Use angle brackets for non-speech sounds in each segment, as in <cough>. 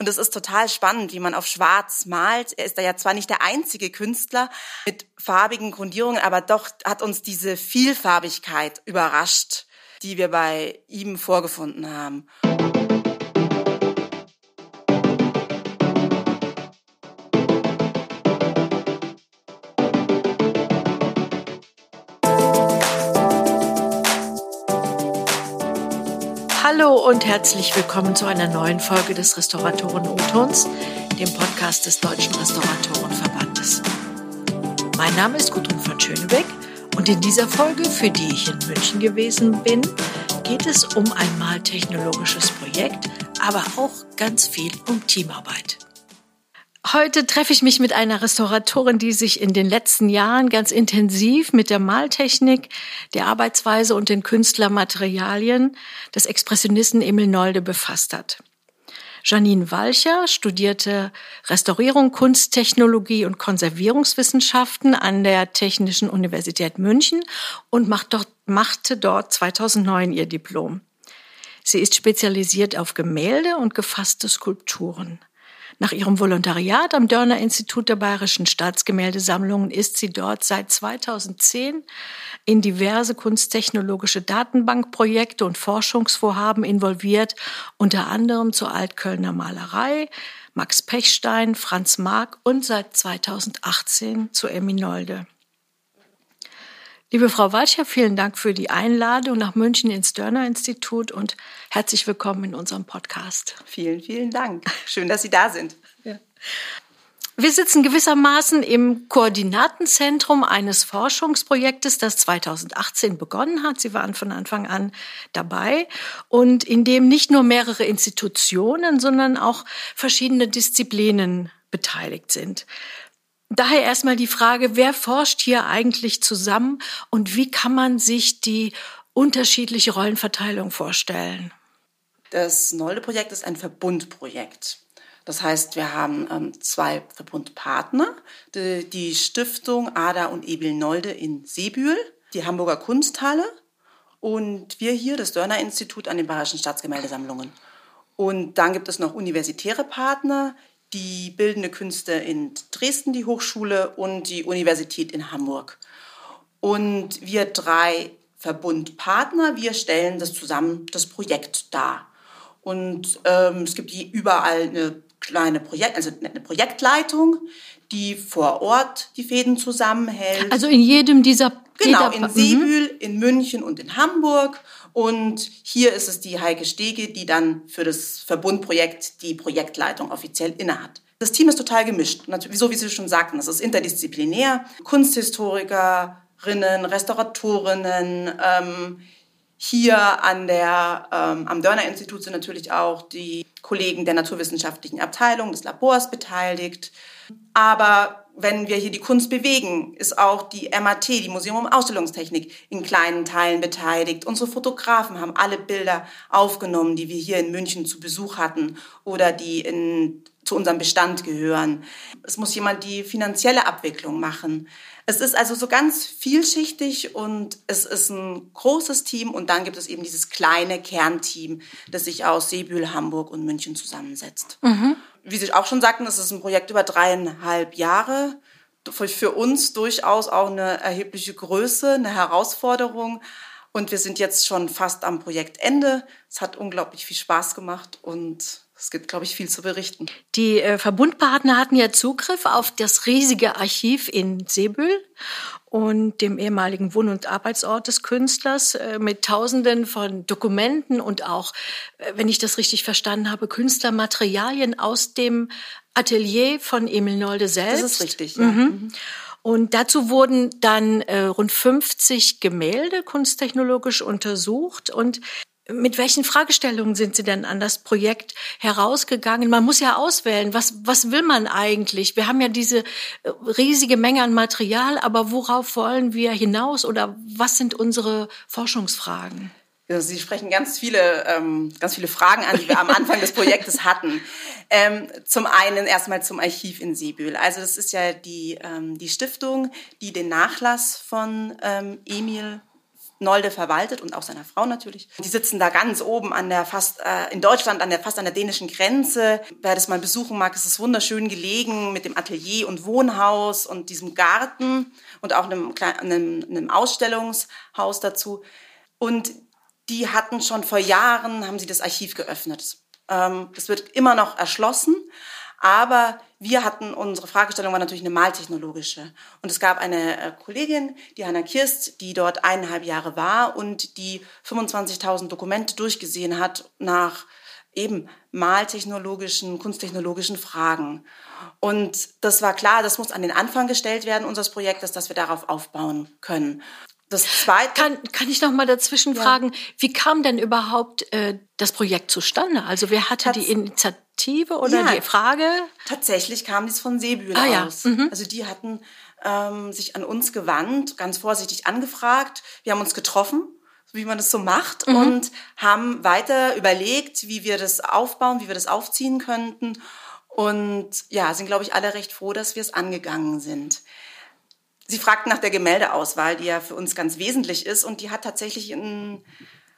Und es ist total spannend, wie man auf Schwarz malt. Er ist da ja zwar nicht der einzige Künstler mit farbigen Grundierungen, aber doch hat uns diese Vielfarbigkeit überrascht, die wir bei ihm vorgefunden haben. Hallo und herzlich willkommen zu einer neuen Folge des Restauratoren O-Tons, dem Podcast des Deutschen Restauratorenverbandes. Mein Name ist Gudrun von Schönebeck und in dieser Folge, für die ich in München gewesen bin, geht es um ein maltechnologisches Projekt, aber auch ganz viel um Teamarbeit. Heute treffe ich mich mit einer Restauratorin, die sich in den letzten Jahren ganz intensiv mit der Maltechnik, der Arbeitsweise und den Künstlermaterialien des Expressionisten Emil Nolde befasst hat. Janine Walcher studierte Restaurierung, Kunsttechnologie und Konservierungswissenschaften an der Technischen Universität München und macht dort, machte dort 2009 ihr Diplom. Sie ist spezialisiert auf Gemälde und gefasste Skulpturen. Nach ihrem Volontariat am Dörner Institut der Bayerischen Staatsgemäldesammlungen ist sie dort seit 2010 in diverse kunsttechnologische Datenbankprojekte und Forschungsvorhaben involviert, unter anderem zur Altkölner Malerei, Max Pechstein, Franz Mark und seit 2018 zu Eminolde. Liebe Frau Walcher, vielen Dank für die Einladung nach München ins Dörner Institut und herzlich willkommen in unserem Podcast. Vielen, vielen Dank. Schön, dass Sie da sind. Ja. Wir sitzen gewissermaßen im Koordinatenzentrum eines Forschungsprojektes, das 2018 begonnen hat. Sie waren von Anfang an dabei und in dem nicht nur mehrere Institutionen, sondern auch verschiedene Disziplinen beteiligt sind. Daher erstmal die Frage, wer forscht hier eigentlich zusammen und wie kann man sich die unterschiedliche Rollenverteilung vorstellen? Das Nolde-Projekt ist ein Verbundprojekt. Das heißt, wir haben ähm, zwei Verbundpartner, die, die, Stiftung Ada und Ebil Nolde in Seebühl, die Hamburger Kunsthalle und wir hier, das Dörner Institut an den Bayerischen Staatsgemäldesammlungen. Und dann gibt es noch universitäre Partner, die Bildende Künste in Dresden, die Hochschule und die Universität in Hamburg. Und wir drei Verbundpartner, wir stellen das zusammen, das Projekt dar. Und ähm, es gibt überall eine kleine Projekt, also eine Projektleitung, die vor Ort die Fäden zusammenhält. Also in jedem dieser Genau, in Seebühl, in München und in Hamburg. Und hier ist es die Heike Stege, die dann für das Verbundprojekt die Projektleitung offiziell innehat. Das Team ist total gemischt. So wie Sie schon sagten, das ist interdisziplinär. Kunsthistorikerinnen, Restauratorinnen. Ähm, hier an der, ähm, am Dörner-Institut sind natürlich auch die Kollegen der naturwissenschaftlichen Abteilung des Labors beteiligt. Aber wenn wir hier die Kunst bewegen, ist auch die MAT, die Museum um Ausstellungstechnik, in kleinen Teilen beteiligt. Unsere Fotografen haben alle Bilder aufgenommen, die wir hier in München zu Besuch hatten oder die in, zu unserem Bestand gehören. Es muss jemand die finanzielle Abwicklung machen. Es ist also so ganz vielschichtig und es ist ein großes Team und dann gibt es eben dieses kleine Kernteam, das sich aus Seebühl, Hamburg und München zusammensetzt. Mhm wie Sie auch schon sagten, es ist ein Projekt über dreieinhalb Jahre. Für uns durchaus auch eine erhebliche Größe, eine Herausforderung. Und wir sind jetzt schon fast am Projektende. Es hat unglaublich viel Spaß gemacht und es gibt, glaube ich, viel zu berichten. Die äh, Verbundpartner hatten ja Zugriff auf das riesige Archiv in Seebühl und dem ehemaligen Wohn- und Arbeitsort des Künstlers äh, mit Tausenden von Dokumenten und auch, äh, wenn ich das richtig verstanden habe, Künstlermaterialien aus dem Atelier von Emil Nolde selbst. Das ist richtig. Ja. Mhm. mhm. Und dazu wurden dann äh, rund 50 Gemälde kunsttechnologisch untersucht und mit welchen Fragestellungen sind Sie denn an das Projekt herausgegangen? Man muss ja auswählen, was, was will man eigentlich? Wir haben ja diese äh, riesige Menge an Material, aber worauf wollen wir hinaus oder was sind unsere Forschungsfragen? Sie sprechen ganz viele, ähm, ganz viele Fragen an, die wir am Anfang des Projektes <laughs> hatten. Ähm, zum einen erstmal zum Archiv in Siebühl. Also das ist ja die, ähm, die Stiftung, die den Nachlass von ähm, Emil Nolde verwaltet und auch seiner Frau natürlich. Die sitzen da ganz oben an der fast äh, in Deutschland an der fast an der dänischen Grenze. Wer das mal besuchen mag, es ist wunderschön gelegen mit dem Atelier und Wohnhaus und diesem Garten und auch einem, einem, einem Ausstellungshaus dazu. Und die hatten schon vor Jahren haben sie das Archiv geöffnet. Ähm, das wird immer noch erschlossen, aber wir hatten, unsere Fragestellung war natürlich eine maltechnologische. Und es gab eine äh, Kollegin, die Hanna Kirst, die dort eineinhalb Jahre war und die 25.000 Dokumente durchgesehen hat nach eben maltechnologischen, kunsttechnologischen Fragen. Und das war klar, das muss an den Anfang gestellt werden unseres Projektes, dass wir darauf aufbauen können. Das zweite. Kann, kann ich noch mal dazwischen ja. fragen, wie kam denn überhaupt äh, das Projekt zustande? Also wer hatte Tats die Initiative oder ja, die Frage? Tatsächlich kam dies von Seebühl ah, aus. Ja. Mhm. Also die hatten ähm, sich an uns gewandt, ganz vorsichtig angefragt. Wir haben uns getroffen, wie man das so macht, mhm. und haben weiter überlegt, wie wir das aufbauen, wie wir das aufziehen könnten. Und ja, sind, glaube ich, alle recht froh, dass wir es angegangen sind. Sie fragten nach der Gemäldeauswahl, die ja für uns ganz wesentlich ist und die hat tatsächlich in,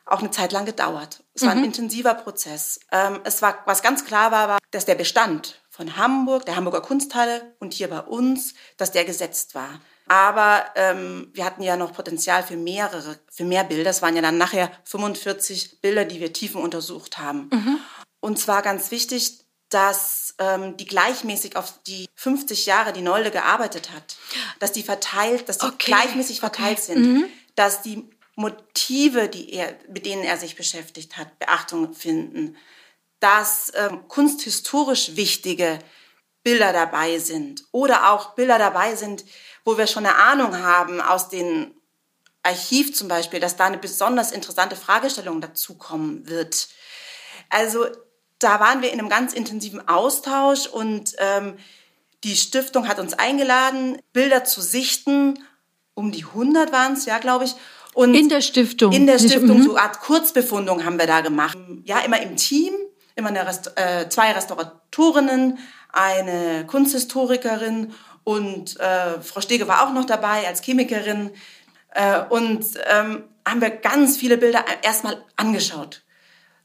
auch eine Zeit lang gedauert. Es war ein mhm. intensiver Prozess. Ähm, es war, was ganz klar war, war, dass der Bestand von Hamburg, der Hamburger Kunsthalle und hier bei uns, dass der gesetzt war. Aber ähm, wir hatten ja noch Potenzial für mehrere, für mehr Bilder. Es waren ja dann nachher 45 Bilder, die wir tiefen untersucht haben. Mhm. Und zwar ganz wichtig, dass ähm, die gleichmäßig auf die 50 Jahre, die Nolde gearbeitet hat, dass die verteilt, dass die okay. gleichmäßig verteilt okay. sind, mhm. dass die Motive, die er, mit denen er sich beschäftigt hat, Beachtung finden, dass ähm, kunsthistorisch wichtige Bilder dabei sind oder auch Bilder dabei sind, wo wir schon eine Ahnung haben aus den Archiv zum Beispiel, dass da eine besonders interessante Fragestellung dazukommen wird. Also da waren wir in einem ganz intensiven Austausch und ähm, die Stiftung hat uns eingeladen, Bilder zu sichten. Um die 100 waren es, ja, glaube ich. Und in der Stiftung. In der Stiftung, mhm. so eine Art Kurzbefundung haben wir da gemacht. Ja, immer im Team, immer eine Rest äh, zwei Restauratorinnen, eine Kunsthistorikerin und äh, Frau Stege war auch noch dabei als Chemikerin. Äh, und ähm, haben wir ganz viele Bilder erstmal angeschaut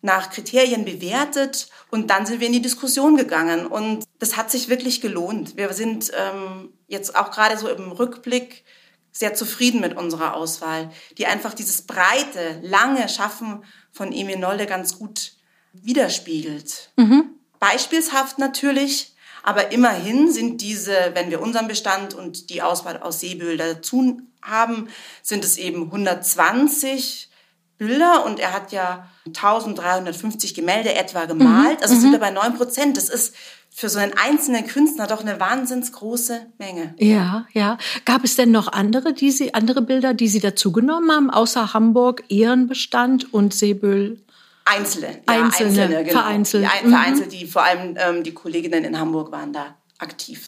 nach Kriterien bewertet und dann sind wir in die Diskussion gegangen. Und das hat sich wirklich gelohnt. Wir sind ähm, jetzt auch gerade so im Rückblick sehr zufrieden mit unserer Auswahl, die einfach dieses breite, lange Schaffen von Emil Nolde ganz gut widerspiegelt. Mhm. Beispielshaft natürlich, aber immerhin sind diese, wenn wir unseren Bestand und die Auswahl aus Seebühl dazu haben, sind es eben 120 Bilder und er hat ja 1350 Gemälde etwa gemalt. Mhm. Also sind mhm. wir bei 9 Prozent. Das ist für so einen einzelnen Künstler doch eine wahnsinns große Menge. Ja, ja. Gab es denn noch andere, die Sie, andere Bilder, die Sie dazugenommen haben, außer Hamburg, Ehrenbestand und Seebühl? Einzelne, ja, einzelne, einzelne genau. vereinzelt. Die, ein, vereinzelt, die vor allem ähm, die Kolleginnen in Hamburg waren da aktiv.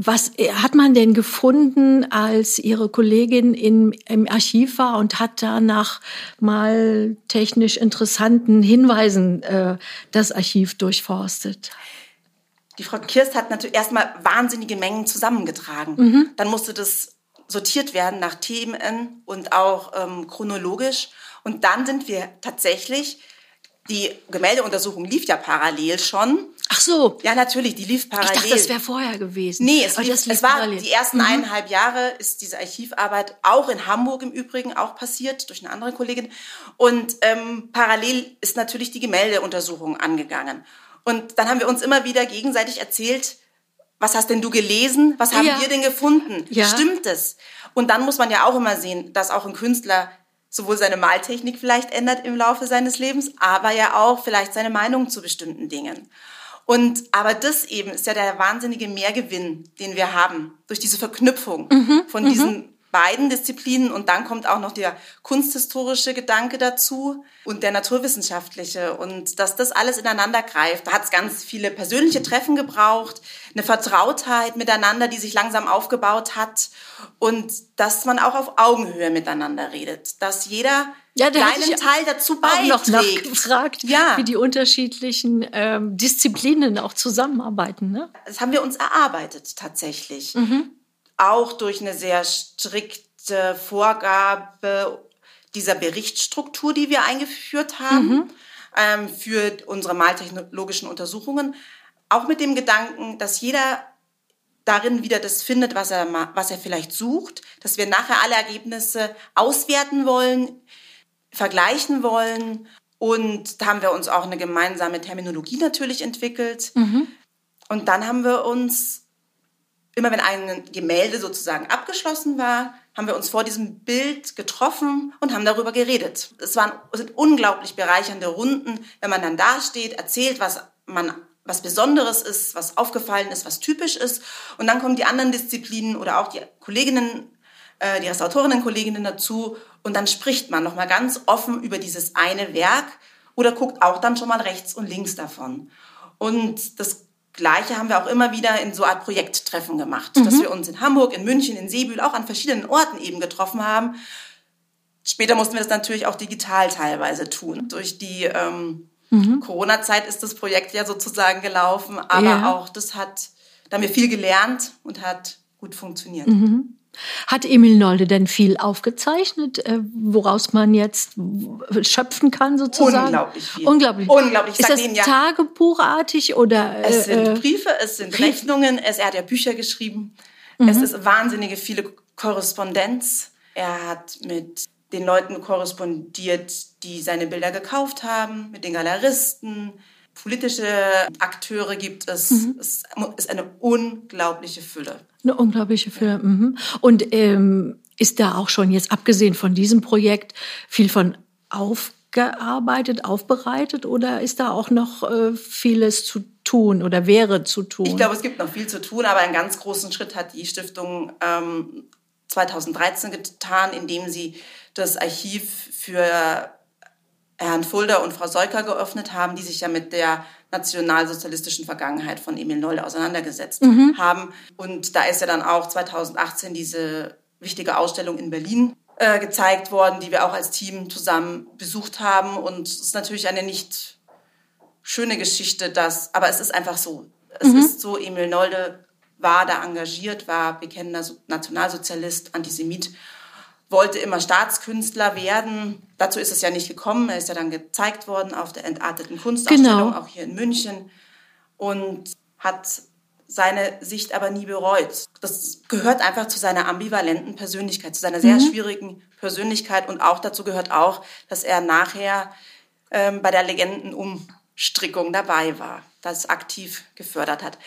Was äh, hat man denn gefunden, als Ihre Kollegin in, im Archiv war und hat danach mal technisch interessanten Hinweisen äh, das Archiv durchforstet? Die Frau Kirst hat natürlich erstmal wahnsinnige Mengen zusammengetragen. Mhm. Dann musste das sortiert werden nach Themen und auch ähm, chronologisch. Und dann sind wir tatsächlich die Gemäldeuntersuchung lief ja parallel schon. Ach so. Ja, natürlich, die lief parallel. Ich dachte, das wäre vorher gewesen. Nee, es, lief, es war parallel. die ersten mhm. eineinhalb Jahre ist diese Archivarbeit auch in Hamburg im Übrigen auch passiert durch eine andere Kollegin. Und ähm, parallel ist natürlich die Gemäldeuntersuchung angegangen. Und dann haben wir uns immer wieder gegenseitig erzählt, was hast denn du gelesen? Was haben ja. wir denn gefunden? Ja. Stimmt es? Und dann muss man ja auch immer sehen, dass auch ein Künstler sowohl seine Maltechnik vielleicht ändert im Laufe seines Lebens, aber ja auch vielleicht seine Meinung zu bestimmten Dingen. Und aber das eben ist ja der wahnsinnige Mehrgewinn, den wir haben durch diese Verknüpfung mhm, von diesen mhm beiden Disziplinen und dann kommt auch noch der kunsthistorische Gedanke dazu und der naturwissenschaftliche und dass das alles ineinander greift. Da hat es ganz viele persönliche Treffen gebraucht, eine Vertrautheit miteinander, die sich langsam aufgebaut hat und dass man auch auf Augenhöhe miteinander redet, dass jeder ja, kleinen Teil dazu beiträgt. Auch noch nachgefragt, ja. wie die unterschiedlichen ähm, Disziplinen auch zusammenarbeiten. Ne? Das haben wir uns erarbeitet tatsächlich. Mhm auch durch eine sehr strikte Vorgabe dieser Berichtsstruktur, die wir eingeführt haben mhm. ähm, für unsere maltechnologischen Untersuchungen, auch mit dem Gedanken, dass jeder darin wieder das findet, was er, was er vielleicht sucht, dass wir nachher alle Ergebnisse auswerten wollen, vergleichen wollen. Und da haben wir uns auch eine gemeinsame Terminologie natürlich entwickelt. Mhm. Und dann haben wir uns, immer wenn ein Gemälde sozusagen abgeschlossen war, haben wir uns vor diesem Bild getroffen und haben darüber geredet. Es waren es sind unglaublich bereichernde Runden, wenn man dann dasteht, erzählt, was man was Besonderes ist, was aufgefallen ist, was typisch ist. Und dann kommen die anderen Disziplinen oder auch die Kolleginnen, äh, die Restauratorinnen-Kolleginnen dazu. Und dann spricht man nochmal ganz offen über dieses eine Werk oder guckt auch dann schon mal rechts und links davon. Und das Gleiche haben wir auch immer wieder in so Art Projekttreffen gemacht, mhm. dass wir uns in Hamburg, in München, in Seebühl auch an verschiedenen Orten eben getroffen haben. Später mussten wir das natürlich auch digital teilweise tun. Durch die ähm, Mhm. Corona-Zeit ist das Projekt ja sozusagen gelaufen, aber ja. auch das hat, da haben wir viel gelernt und hat gut funktioniert. Mhm. Hat Emil Nolde denn viel aufgezeichnet, äh, woraus man jetzt schöpfen kann sozusagen? Unglaublich viel. Unglaublich. Unglaublich. ist das ja, tagebuchartig oder? Es sind äh, Briefe, es sind Briefe. Rechnungen, es, er hat ja Bücher geschrieben. Mhm. Es ist wahnsinnige viele Korrespondenz. Er hat mit den Leuten korrespondiert, die seine Bilder gekauft haben, mit den Galeristen. Politische Akteure gibt es. Mhm. Es ist eine unglaubliche Fülle. Eine unglaubliche Fülle. Mhm. Und ähm, ist da auch schon jetzt abgesehen von diesem Projekt viel von aufgearbeitet, aufbereitet oder ist da auch noch äh, vieles zu tun oder wäre zu tun? Ich glaube, es gibt noch viel zu tun, aber einen ganz großen Schritt hat die Stiftung ähm, 2013 getan, indem sie das Archiv für Herrn Fulda und Frau Seuker geöffnet haben, die sich ja mit der nationalsozialistischen Vergangenheit von Emil Noll auseinandergesetzt mhm. haben. Und da ist ja dann auch 2018 diese wichtige Ausstellung in Berlin äh, gezeigt worden, die wir auch als Team zusammen besucht haben. Und es ist natürlich eine nicht schöne Geschichte, dass, aber es ist einfach so. Es mhm. ist so, Emil Nolde war da engagiert, war bekennender Nationalsozialist, Antisemit wollte immer Staatskünstler werden. Dazu ist es ja nicht gekommen. Er ist ja dann gezeigt worden auf der entarteten Kunstausstellung, genau. auch hier in München. Und hat seine Sicht aber nie bereut. Das gehört einfach zu seiner ambivalenten Persönlichkeit, zu seiner sehr mhm. schwierigen Persönlichkeit. Und auch dazu gehört auch, dass er nachher ähm, bei der Legendenumstrickung dabei war, das aktiv gefördert hat.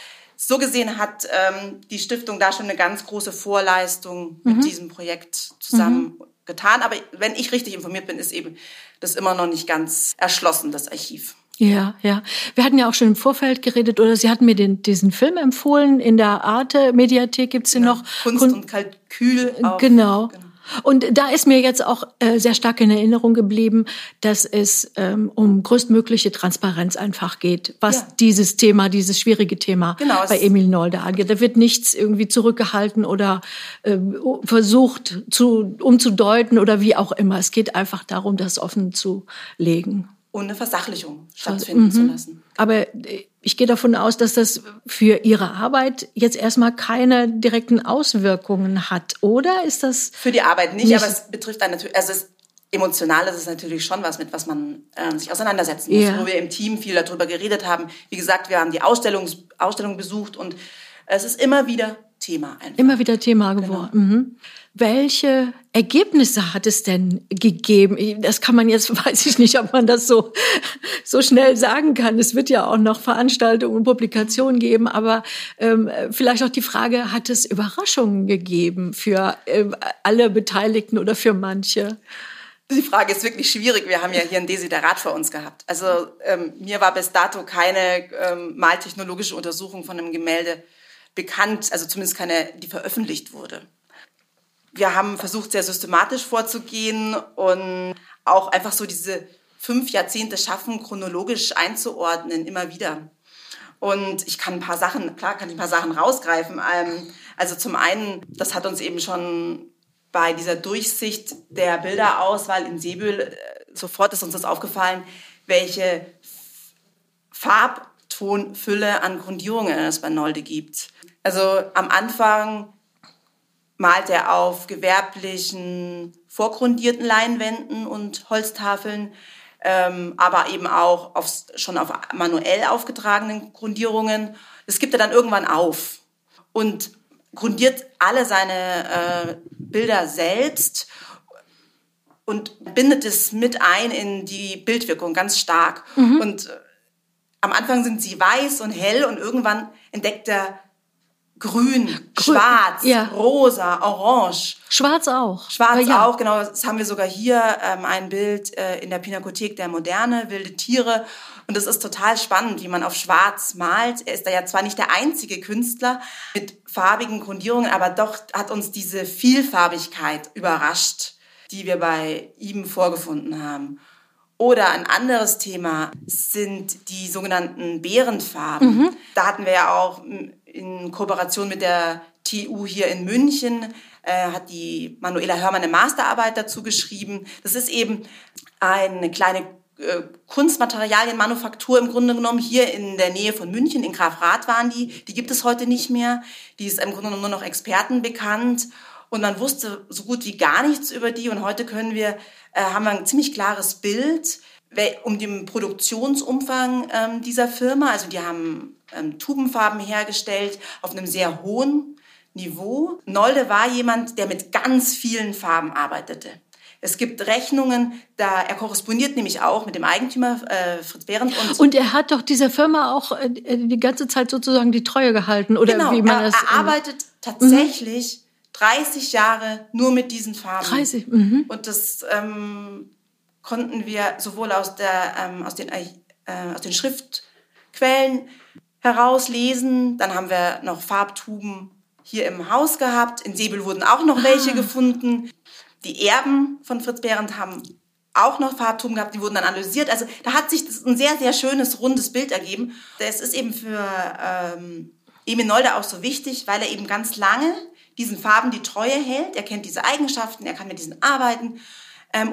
So gesehen hat ähm, die Stiftung da schon eine ganz große Vorleistung mhm. mit diesem Projekt zusammen mhm. getan. Aber wenn ich richtig informiert bin, ist eben das immer noch nicht ganz erschlossen, das Archiv. Ja, ja. Wir hatten ja auch schon im Vorfeld geredet, oder Sie hatten mir den, diesen Film empfohlen. In der Arte-Mediathek gibt's den genau. noch. Kunst Kun und Kalkül. Auf, genau. genau. Und da ist mir jetzt auch äh, sehr stark in Erinnerung geblieben, dass es ähm, um größtmögliche Transparenz einfach geht, was ja. dieses Thema, dieses schwierige Thema genau, bei Emil Nolde angeht. Da wird nichts irgendwie zurückgehalten oder äh, versucht zu, umzudeuten oder wie auch immer. Es geht einfach darum, das offen zu legen eine Versachlichung stattfinden mhm. zu lassen. Aber ich gehe davon aus, dass das für Ihre Arbeit jetzt erstmal keine direkten Auswirkungen hat, oder ist das? Für die Arbeit nicht, nicht aber es betrifft dann natürlich, also es, emotional ist es natürlich schon was, mit was man äh, sich auseinandersetzen muss, ja. wo wir im Team viel darüber geredet haben. Wie gesagt, wir haben die Ausstellung, Ausstellung besucht und es ist immer wieder Thema. Einfach. Immer wieder Thema genau. geworden. Genau. Mhm. Welche Ergebnisse hat es denn gegeben? Das kann man jetzt, <laughs> weiß ich nicht, ob man das so, so schnell sagen kann. Es wird ja auch noch Veranstaltungen und Publikationen geben, aber ähm, vielleicht auch die Frage, hat es Überraschungen gegeben für äh, alle Beteiligten oder für manche? Die Frage ist wirklich schwierig. Wir haben ja hier ein Desiderat vor uns gehabt. Also ähm, mir war bis dato keine ähm, maltechnologische Untersuchung von einem Gemälde bekannt, also zumindest keine, die veröffentlicht wurde. Wir haben versucht, sehr systematisch vorzugehen und auch einfach so diese fünf Jahrzehnte schaffen, chronologisch einzuordnen, immer wieder. Und ich kann ein paar Sachen, klar kann ich ein paar Sachen rausgreifen. Ähm, also zum einen, das hat uns eben schon bei dieser Durchsicht der Bilderauswahl in Sebühl, äh, sofort ist uns das aufgefallen, welche Farbtonfülle an Grundierungen es bei Nolde gibt. Also am Anfang malt er auf gewerblichen, vorgrundierten Leinwänden und Holztafeln, ähm, aber eben auch auf, schon auf manuell aufgetragenen Grundierungen. Das gibt er dann irgendwann auf und grundiert alle seine äh, Bilder selbst und bindet es mit ein in die Bildwirkung ganz stark. Mhm. Und äh, am Anfang sind sie weiß und hell und irgendwann entdeckt er grün, grün schwarz, ja. rosa, orange. Schwarz auch. Schwarz ja. auch, genau. Das haben wir sogar hier ähm, ein Bild äh, in der Pinakothek der Moderne, wilde Tiere. Und es ist total spannend, wie man auf Schwarz malt. Er ist da ja zwar nicht der einzige Künstler mit farbigen Grundierungen, aber doch hat uns diese Vielfarbigkeit überrascht, die wir bei ihm vorgefunden haben. Oder ein anderes Thema sind die sogenannten Bärenfarben. Mhm. Da hatten wir ja auch in Kooperation mit der TU hier in München äh, hat die Manuela Hörmann eine Masterarbeit dazu geschrieben. Das ist eben eine kleine äh, Kunstmaterialienmanufaktur im Grunde genommen hier in der Nähe von München, in Grafrath waren die. Die gibt es heute nicht mehr. Die ist im Grunde genommen nur noch Experten bekannt. Und man wusste so gut wie gar nichts über die. Und heute können wir, äh, haben wir ein ziemlich klares Bild um den Produktionsumfang ähm, dieser Firma. Also die haben ähm, Tubenfarben hergestellt auf einem sehr hohen Niveau. Nolde war jemand, der mit ganz vielen Farben arbeitete. Es gibt Rechnungen, da er korrespondiert nämlich auch mit dem Eigentümer äh, Fritz Behrendt. Und, und er hat doch dieser Firma auch äh, die ganze Zeit sozusagen die Treue gehalten oder genau, wie man er, das. Er arbeitet tatsächlich mhm. 30 Jahre nur mit diesen Farben. 30. Mhm. Und das ähm, konnten wir sowohl aus der ähm, aus den äh, aus den Schriftquellen herauslesen. Dann haben wir noch Farbtuben hier im Haus gehabt. In Säbel wurden auch noch ah. welche gefunden. Die Erben von Fritz Behrendt haben auch noch Farbtuben gehabt, die wurden dann analysiert. Also da hat sich ein sehr, sehr schönes, rundes Bild ergeben. Es ist eben für ähm, Emil Nolde auch so wichtig, weil er eben ganz lange diesen Farben die Treue hält. Er kennt diese Eigenschaften, er kann mit diesen arbeiten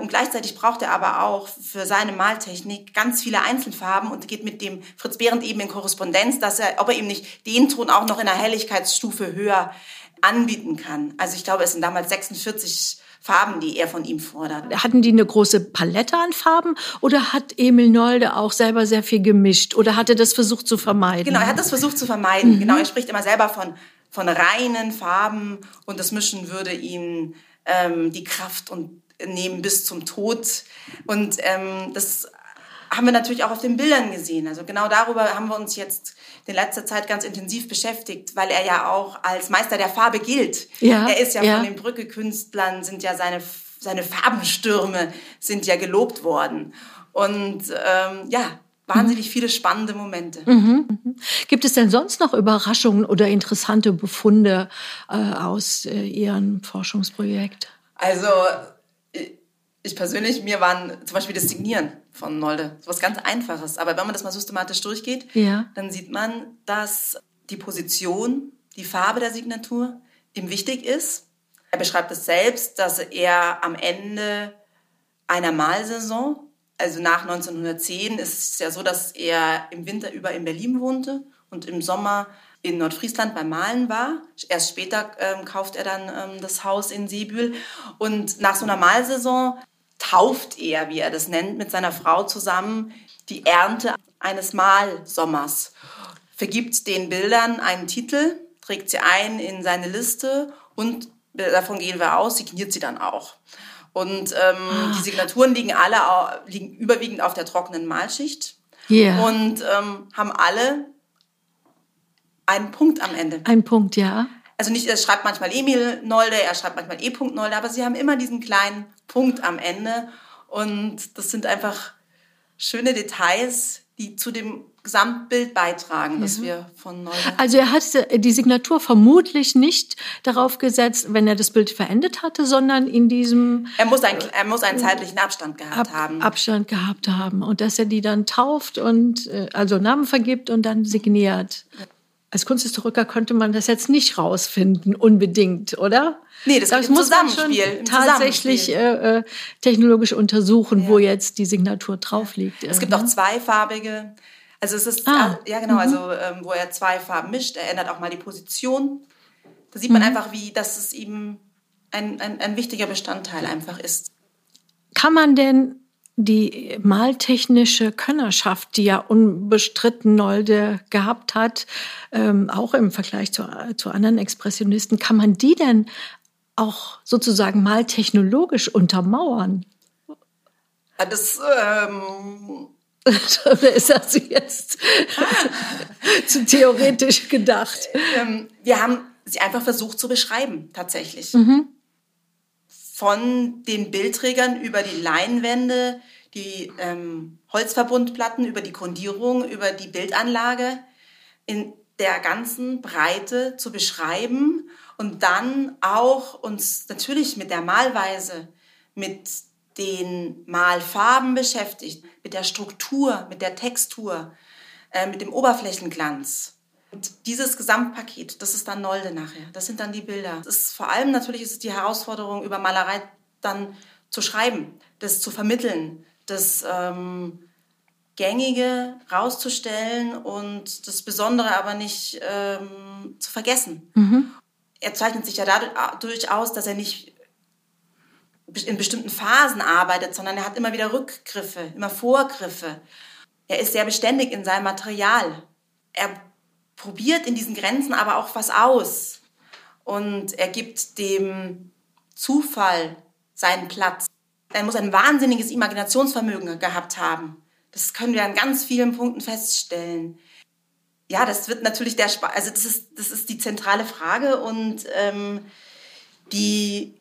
und gleichzeitig braucht er aber auch für seine Maltechnik ganz viele Einzelfarben und geht mit dem Fritz Behrendt eben in Korrespondenz, dass er, ob er ihm nicht den Ton auch noch in einer Helligkeitsstufe höher anbieten kann. Also ich glaube, es sind damals 46 Farben, die er von ihm fordert. Hatten die eine große Palette an Farben oder hat Emil Nolde auch selber sehr viel gemischt oder hat er das versucht zu vermeiden? Genau, er hat das versucht zu vermeiden. Mhm. Genau, er spricht immer selber von, von reinen Farben und das Mischen würde ihm ähm, die Kraft und nehmen bis zum Tod. Und ähm, das haben wir natürlich auch auf den Bildern gesehen. Also genau darüber haben wir uns jetzt in letzter Zeit ganz intensiv beschäftigt, weil er ja auch als Meister der Farbe gilt. Ja, er ist ja, ja. von den Brücke-Künstlern, sind ja seine, seine Farbenstürme sind ja gelobt worden. Und ähm, ja, wahnsinnig viele spannende Momente. Mhm. mhm. Gibt es denn sonst noch Überraschungen oder interessante Befunde äh, aus äh, Ihrem Forschungsprojekt? Also ich persönlich, mir waren zum Beispiel das Signieren von Nolde so was ganz Einfaches. Aber wenn man das mal systematisch durchgeht, ja. dann sieht man, dass die Position, die Farbe der Signatur ihm wichtig ist. Er beschreibt es selbst, dass er am Ende einer Malsaison, also nach 1910, ist es ja so, dass er im Winter über in Berlin wohnte und im Sommer in Nordfriesland beim Malen war. Erst später ähm, kauft er dann ähm, das Haus in Seebühl. Und nach so einer Malsaison tauft er, wie er das nennt, mit seiner Frau zusammen die Ernte eines Malsommers, vergibt den Bildern einen Titel, trägt sie ein in seine Liste und davon gehen wir aus, signiert sie dann auch. Und ähm, ah. die Signaturen liegen alle liegen überwiegend auf der trockenen Malschicht yeah. und ähm, haben alle einen Punkt am Ende. Ein Punkt, ja. Also nicht, er schreibt manchmal Emil Nolde, er schreibt manchmal E. Nolde, aber sie haben immer diesen kleinen Punkt am Ende. Und das sind einfach schöne Details, die zu dem Gesamtbild beitragen, das wir von Nolde. Also er hat die Signatur vermutlich nicht darauf gesetzt, wenn er das Bild verendet hatte, sondern in diesem. Er muss, ein, er muss einen zeitlichen Abstand gehabt Ab, haben. Abstand gehabt haben und dass er die dann tauft und äh, also Namen vergibt und dann signiert. Als Kunsthistoriker könnte man das jetzt nicht rausfinden, unbedingt, oder? Nee, das, das muss man schon tatsächlich äh, äh, technologisch untersuchen, ja. wo jetzt die Signatur drauf liegt. Es gibt auch zweifarbige. Also es ist, ah. ja genau, mhm. also ähm, wo er zwei Farben mischt. Er ändert auch mal die Position Da sieht man mhm. einfach, wie, dass es ihm ein, ein, ein wichtiger Bestandteil einfach ist. Kann man denn die maltechnische Könnerschaft, die ja unbestritten Nolde gehabt hat, ähm, auch im Vergleich zu, zu anderen Expressionisten, kann man die denn auch sozusagen maltechnologisch untermauern? Das ähm <laughs> ist das jetzt <laughs> zu theoretisch gedacht? Ähm, wir haben sie einfach versucht zu beschreiben, tatsächlich. Mhm von den Bildträgern über die Leinwände, die ähm, Holzverbundplatten, über die Grundierung, über die Bildanlage in der ganzen Breite zu beschreiben und dann auch uns natürlich mit der Malweise, mit den Malfarben beschäftigt, mit der Struktur, mit der Textur, äh, mit dem Oberflächenglanz. Und dieses Gesamtpaket, das ist dann Nolde nachher. Das sind dann die Bilder. Das ist, vor allem natürlich ist es die Herausforderung, über Malerei dann zu schreiben, das zu vermitteln, das ähm, Gängige rauszustellen und das Besondere aber nicht ähm, zu vergessen. Mhm. Er zeichnet sich ja dadurch aus, dass er nicht in bestimmten Phasen arbeitet, sondern er hat immer wieder Rückgriffe, immer Vorgriffe. Er ist sehr beständig in seinem Material. Er probiert in diesen Grenzen aber auch was aus. Und er gibt dem Zufall seinen Platz. Er muss ein wahnsinniges Imaginationsvermögen gehabt haben. Das können wir an ganz vielen Punkten feststellen. Ja, das wird natürlich der, Sp also das ist, das ist die zentrale Frage und ähm, die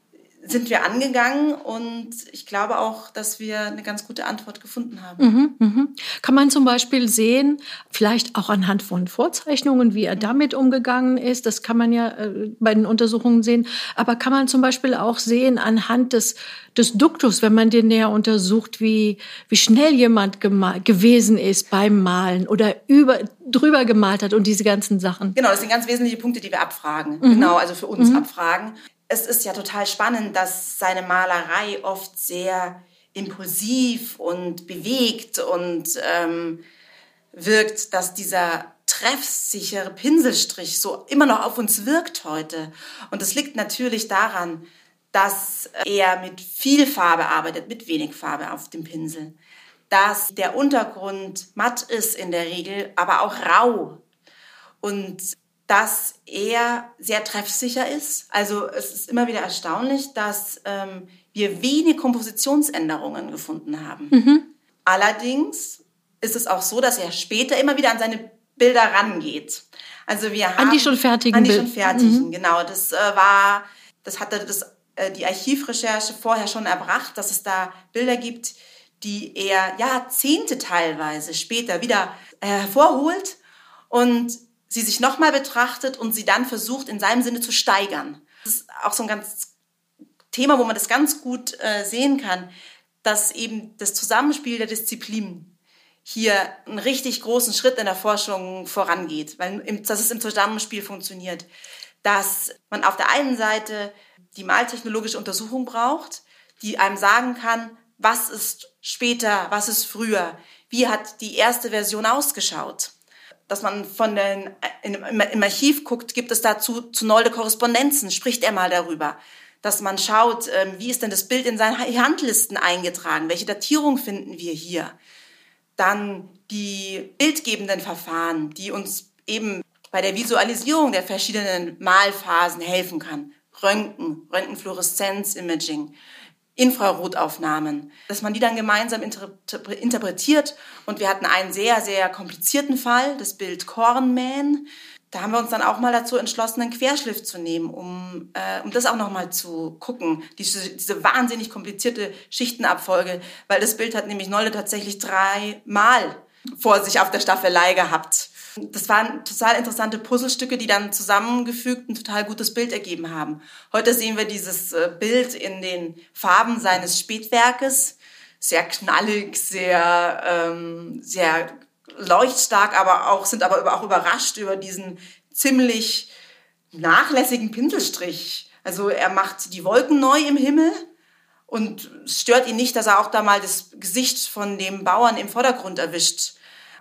sind wir angegangen und ich glaube auch, dass wir eine ganz gute Antwort gefunden haben. Mhm, mhm. Kann man zum Beispiel sehen, vielleicht auch anhand von Vorzeichnungen, wie er damit umgegangen ist, das kann man ja äh, bei den Untersuchungen sehen, aber kann man zum Beispiel auch sehen anhand des, des Duktus, wenn man den näher untersucht, wie, wie schnell jemand gewesen ist beim Malen oder über, drüber gemalt hat und diese ganzen Sachen. Genau, das sind ganz wesentliche Punkte, die wir abfragen. Mhm. Genau, also für uns mhm. abfragen es ist ja total spannend, dass seine Malerei oft sehr impulsiv und bewegt und ähm, wirkt, dass dieser treffsichere Pinselstrich so immer noch auf uns wirkt heute. Und das liegt natürlich daran, dass er mit viel Farbe arbeitet, mit wenig Farbe auf dem Pinsel. Dass der Untergrund matt ist in der Regel, aber auch rau. Und dass er sehr treffsicher ist. Also es ist immer wieder erstaunlich, dass ähm, wir wenig Kompositionsänderungen gefunden haben. Mhm. Allerdings ist es auch so, dass er später immer wieder an seine Bilder rangeht. Also wir haben an die schon fertigen an die schon fertigen, mhm. genau. Das äh, war, das hatte das äh, die Archivrecherche vorher schon erbracht, dass es da Bilder gibt, die er Jahrzehnte teilweise später wieder äh, hervorholt und sie sich nochmal betrachtet und sie dann versucht, in seinem Sinne zu steigern. Das ist auch so ein ganz Thema, wo man das ganz gut äh, sehen kann, dass eben das Zusammenspiel der Disziplinen hier einen richtig großen Schritt in der Forschung vorangeht, weil im, dass es im Zusammenspiel funktioniert. Dass man auf der einen Seite die maltechnologische Untersuchung braucht, die einem sagen kann, was ist später, was ist früher, wie hat die erste Version ausgeschaut dass man von den, in, im Archiv guckt, gibt es dazu zu Nolde Korrespondenzen, spricht er mal darüber. Dass man schaut, ähm, wie ist denn das Bild in seinen Handlisten eingetragen, welche Datierung finden wir hier. Dann die bildgebenden Verfahren, die uns eben bei der Visualisierung der verschiedenen Malphasen helfen kann. Röntgen, Röntgenfluoreszenz-Imaging. Infrarotaufnahmen, dass man die dann gemeinsam interpretiert. Und wir hatten einen sehr, sehr komplizierten Fall, das Bild Cornman. Da haben wir uns dann auch mal dazu entschlossen, einen Querschliff zu nehmen, um, äh, um das auch nochmal zu gucken. Diese, diese wahnsinnig komplizierte Schichtenabfolge, weil das Bild hat nämlich Nolle tatsächlich dreimal vor sich auf der Staffelei gehabt. Das waren total interessante Puzzlestücke, die dann zusammengefügt ein total gutes Bild ergeben haben. Heute sehen wir dieses äh, Bild in den Farben seines Spätwerkes. Sehr knallig, sehr, ähm, sehr leuchtstark, aber auch, sind aber auch überrascht über diesen ziemlich nachlässigen Pinselstrich. Also er macht die Wolken neu im Himmel und stört ihn nicht, dass er auch da mal das Gesicht von dem Bauern im Vordergrund erwischt.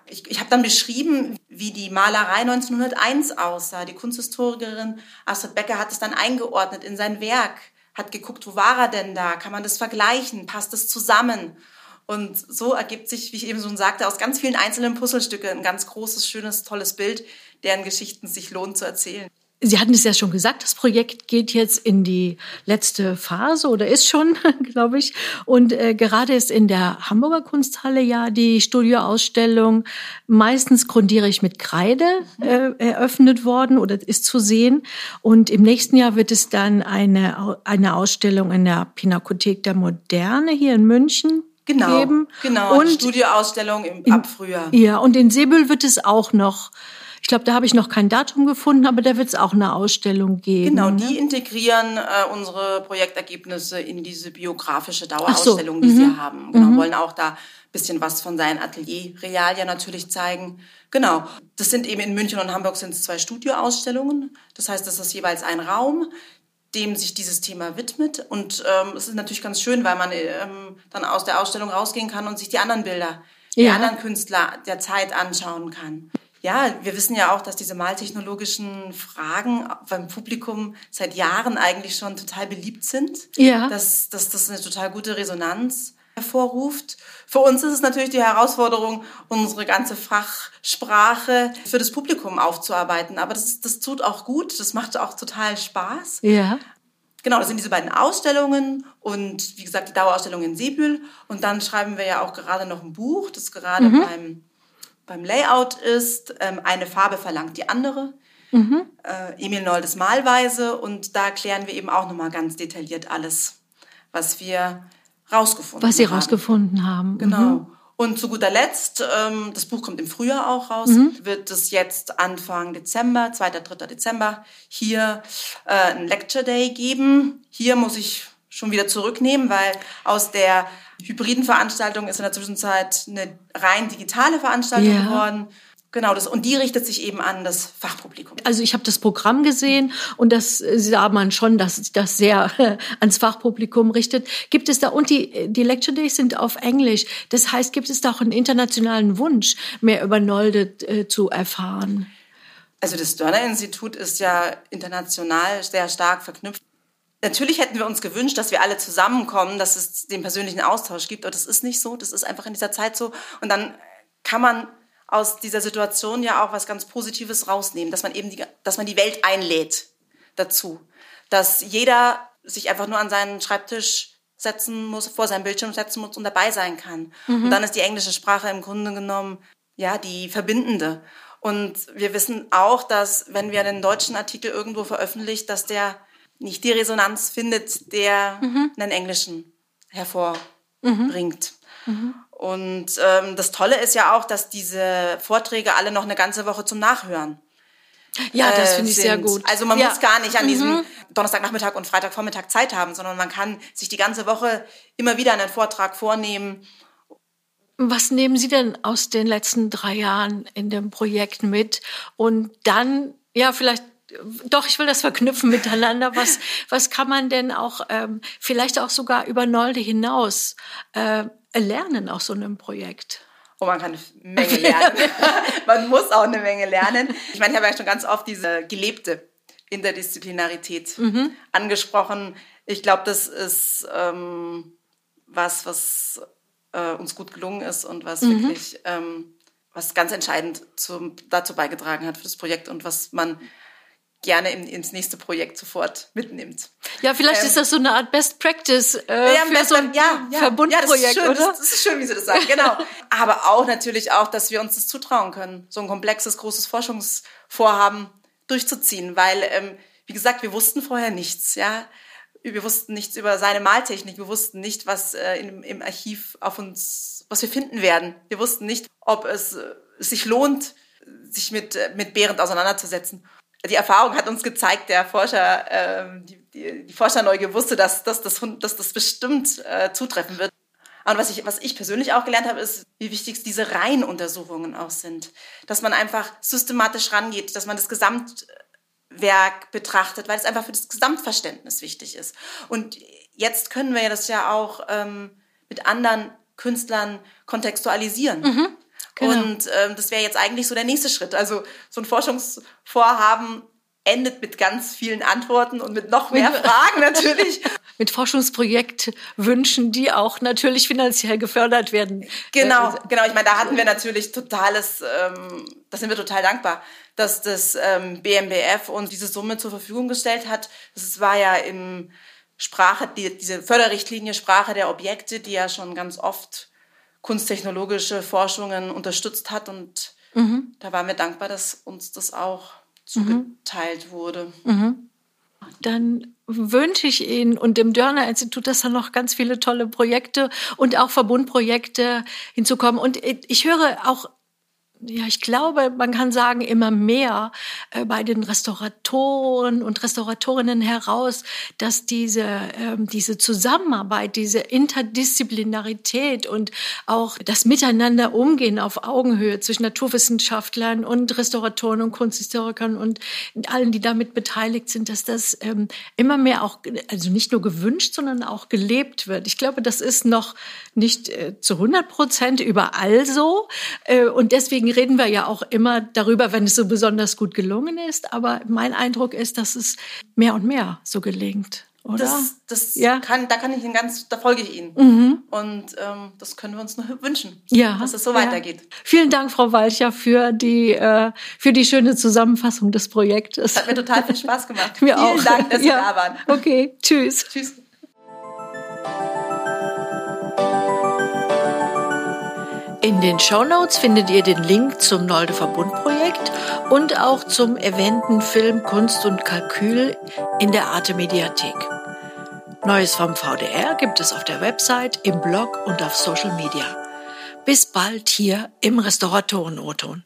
Ich, ich habe dann beschrieben, wie die Malerei 1901 aussah. Die Kunsthistorikerin Astrid Becker hat es dann eingeordnet in sein Werk, hat geguckt, wo war er denn da? Kann man das vergleichen? Passt es zusammen? Und so ergibt sich, wie ich eben schon sagte, aus ganz vielen einzelnen Puzzlestücken ein ganz großes, schönes, tolles Bild, deren Geschichten sich lohnt zu erzählen. Sie hatten es ja schon gesagt, das Projekt geht jetzt in die letzte Phase oder ist schon, <laughs> glaube ich. Und äh, gerade ist in der Hamburger Kunsthalle ja die Studioausstellung meistens grundiere ich mit Kreide äh, eröffnet worden oder ist zu sehen. Und im nächsten Jahr wird es dann eine, eine Ausstellung in der Pinakothek der Moderne hier in München genau, geben. Genau, und Studioausstellung im, ab Frühjahr. Ja, und in Sebül wird es auch noch ich glaube, da habe ich noch kein Datum gefunden, aber da wird es auch eine Ausstellung geben. Genau, die ne? integrieren äh, unsere Projektergebnisse in diese biografische Dauerausstellung, so. die mhm. sie haben. Genau, mhm. wollen auch da ein bisschen was von seinen Atelier-Realia natürlich zeigen. Genau, das sind eben in München und Hamburg sind es zwei Studioausstellungen. Das heißt, das ist jeweils ein Raum dem sich dieses Thema widmet. Und ähm, es ist natürlich ganz schön, weil man ähm, dann aus der Ausstellung rausgehen kann und sich die anderen Bilder, die ja. anderen Künstler der Zeit anschauen kann ja, wir wissen ja auch, dass diese maltechnologischen Fragen beim Publikum seit Jahren eigentlich schon total beliebt sind. Ja. Dass, dass das eine total gute Resonanz hervorruft. Für uns ist es natürlich die Herausforderung, unsere ganze Fachsprache für das Publikum aufzuarbeiten. Aber das, das tut auch gut, das macht auch total Spaß. Ja. Genau, das sind diese beiden Ausstellungen und wie gesagt die Dauerausstellung in Seebühl. Und dann schreiben wir ja auch gerade noch ein Buch, das gerade mhm. beim beim Layout ist, ähm, eine Farbe verlangt die andere. Mhm. Äh, Emil Noldes Malweise und da klären wir eben auch nochmal ganz detailliert alles, was wir rausgefunden haben. Was Sie rausgefunden haben. Genau. Mhm. Und zu guter Letzt, ähm, das Buch kommt im Frühjahr auch raus, mhm. wird es jetzt Anfang Dezember, 2. 3. Dezember, hier äh, ein Lecture Day geben. Hier muss ich schon wieder zurücknehmen, weil aus der hybriden Veranstaltung ist in der Zwischenzeit eine rein digitale Veranstaltung ja. geworden. Genau, das, und die richtet sich eben an das Fachpublikum. Also ich habe das Programm gesehen und das sah man schon, dass sich das sehr <laughs> ans Fachpublikum richtet. Gibt es da, und die, die Lecture Days sind auf Englisch. Das heißt, gibt es da auch einen internationalen Wunsch, mehr über Nolde äh, zu erfahren? Also das Dörner-Institut ist ja international sehr stark verknüpft Natürlich hätten wir uns gewünscht, dass wir alle zusammenkommen, dass es den persönlichen Austausch gibt, aber das ist nicht so. Das ist einfach in dieser Zeit so. Und dann kann man aus dieser Situation ja auch was ganz Positives rausnehmen, dass man eben die, dass man die Welt einlädt dazu, dass jeder sich einfach nur an seinen Schreibtisch setzen muss, vor seinem Bildschirm setzen muss und dabei sein kann. Mhm. Und dann ist die englische Sprache im Grunde genommen ja die verbindende. Und wir wissen auch, dass wenn wir einen deutschen Artikel irgendwo veröffentlicht, dass der nicht die Resonanz findet, der mhm. einen englischen hervorbringt. Mhm. Und ähm, das Tolle ist ja auch, dass diese Vorträge alle noch eine ganze Woche zum Nachhören. Ja, das finde ich sind. sehr gut. Also man ja. muss gar nicht an diesem mhm. Donnerstagnachmittag und Freitagvormittag Zeit haben, sondern man kann sich die ganze Woche immer wieder einen Vortrag vornehmen. Was nehmen Sie denn aus den letzten drei Jahren in dem Projekt mit? Und dann, ja, vielleicht doch, ich will das verknüpfen miteinander. Was, <laughs> was kann man denn auch ähm, vielleicht auch sogar über Nolde hinaus äh, lernen aus so einem Projekt? Oh, man kann eine Menge lernen. <laughs> man muss auch eine Menge lernen. Ich meine, ich habe ja schon ganz oft diese gelebte Interdisziplinarität mhm. angesprochen. Ich glaube, das ist ähm, was, was äh, uns gut gelungen ist und was mhm. wirklich ähm, was ganz entscheidend zum, dazu beigetragen hat für das Projekt und was man gerne in, ins nächste Projekt sofort mitnimmt. Ja, vielleicht ähm, ist das so eine Art Best Practice äh, ja, für so ein ja, ja, Verbundprojekt, ja, oder? Das, das, ist schön, wie Sie das sagen, genau. Aber auch natürlich auch, dass wir uns das zutrauen können, so ein komplexes, großes Forschungsvorhaben durchzuziehen, weil, ähm, wie gesagt, wir wussten vorher nichts, ja. Wir wussten nichts über seine Maltechnik, wir wussten nicht, was äh, im, im Archiv auf uns, was wir finden werden. Wir wussten nicht, ob es äh, sich lohnt, sich mit, äh, mit Behrendt auseinanderzusetzen die Erfahrung hat uns gezeigt, der Forscher, ähm, die, die, die Forskerneugier wusste, dass, dass, das, dass das bestimmt äh, zutreffen wird. Und was ich, was ich persönlich auch gelernt habe, ist, wie wichtig diese Reihenuntersuchungen auch sind. Dass man einfach systematisch rangeht, dass man das Gesamtwerk betrachtet, weil es einfach für das Gesamtverständnis wichtig ist. Und jetzt können wir das ja auch ähm, mit anderen Künstlern kontextualisieren. Mhm. Genau. Und ähm, das wäre jetzt eigentlich so der nächste Schritt. Also so ein Forschungsvorhaben endet mit ganz vielen Antworten und mit noch mehr Fragen natürlich. <laughs> mit Forschungsprojektwünschen, die auch natürlich finanziell gefördert werden. Genau, äh, genau. Ich meine, da hatten wir natürlich totales, ähm, da sind wir total dankbar, dass das ähm, BMBF uns diese Summe zur Verfügung gestellt hat. Das war ja im Sprache, die, diese Förderrichtlinie Sprache der Objekte, die ja schon ganz oft kunsttechnologische Forschungen unterstützt hat. Und mhm. da waren wir dankbar, dass uns das auch zugeteilt mhm. wurde. Mhm. Dann wünsche ich Ihnen und dem Dörner Institut, dass da noch ganz viele tolle Projekte und auch Verbundprojekte hinzukommen. Und ich höre auch ja, ich glaube, man kann sagen, immer mehr äh, bei den Restauratoren und Restauratorinnen heraus, dass diese, ähm, diese Zusammenarbeit, diese Interdisziplinarität und auch das Miteinander umgehen auf Augenhöhe zwischen Naturwissenschaftlern und Restauratoren und Kunsthistorikern und allen, die damit beteiligt sind, dass das ähm, immer mehr auch, also nicht nur gewünscht, sondern auch gelebt wird. Ich glaube, das ist noch nicht äh, zu 100 Prozent überall so äh, und deswegen deswegen reden wir ja auch immer darüber, wenn es so besonders gut gelungen ist. Aber mein Eindruck ist, dass es mehr und mehr so gelingt. Oder? Das, das ja. kann, da kann ich Ihnen ganz, da folge ich Ihnen. Mhm. Und ähm, das können wir uns nur wünschen, ja. dass es so ja. weitergeht. Vielen Dank, Frau Walcher, für die, äh, für die schöne Zusammenfassung des Projektes. Hat mir total viel Spaß gemacht. <laughs> mir Vielen auch. Dank, dass Sie da waren. Okay, tschüss. Tschüss. In den Show Notes findet ihr den Link zum Nolde Verbundprojekt und auch zum Eventen Film, Kunst und Kalkül in der Arte Mediathek. Neues vom VDR gibt es auf der Website, im Blog und auf Social Media. Bis bald hier im Restauratoren-O-Ton.